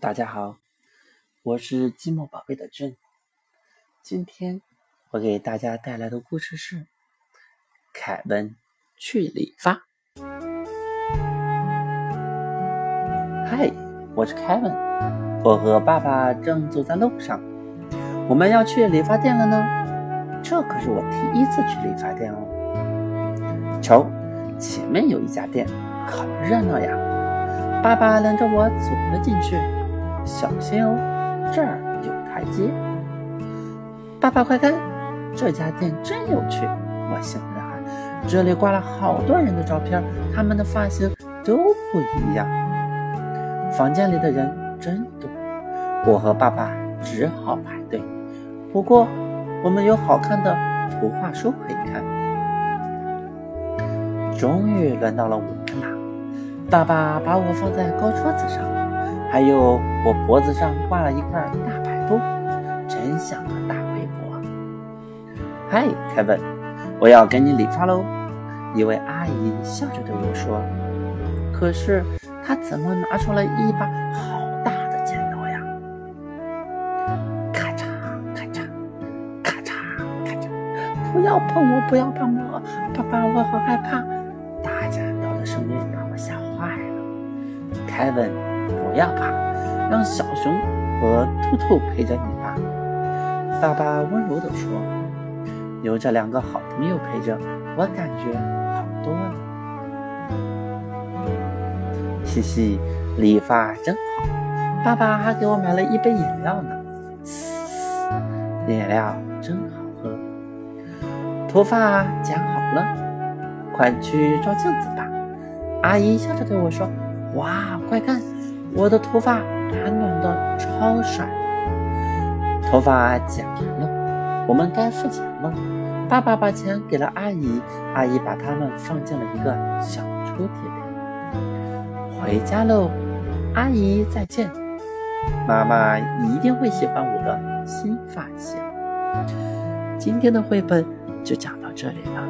大家好，我是积木宝贝的珍。今天我给大家带来的故事是《凯文去理发》。嗨，我是凯文，我和爸爸正走在路上，我们要去理发店了呢。这可是我第一次去理发店哦。瞧，前面有一家店，好热闹呀！爸爸领着我走了进去。小心哦，这儿有台阶。爸爸快看，这家店真有趣！我兴奋地喊：“这里挂了好多人的照片，他们的发型都不一样。”房间里的人真多，我和爸爸只好排队。不过，我们有好看的图画书可以看。终于轮到了我们啦！爸爸把我放在高桌子上。还有，我脖子上挂了一块大白布，真像个大围脖。嗨，凯文，我要给你理发喽！一位阿姨笑着对我说。可是她怎么拿出了一把好大的剪刀呀？咔嚓咔嚓咔嚓咔嚓！不要碰我，不要碰我！爸爸，我好害怕！大剪刀的声音把我吓坏了。凯文。不要怕，让小熊和兔兔陪着你吧。爸爸温柔地说：“有这两个好朋友陪着，我感觉好多了。”嘻嘻，理发真好。爸爸还给我买了一杯饮料呢。饮料真好喝。头发剪好了，快去照镜子吧。阿姨笑着对我说：“哇，快看！”我的头发暖暖的，超帅。头发剪完了，我们该付钱了。爸爸把钱给了阿姨，阿姨把它们放进了一个小抽屉里。回家喽，阿姨再见。妈妈一定会喜欢我的新发型。今天的绘本就讲到这里了。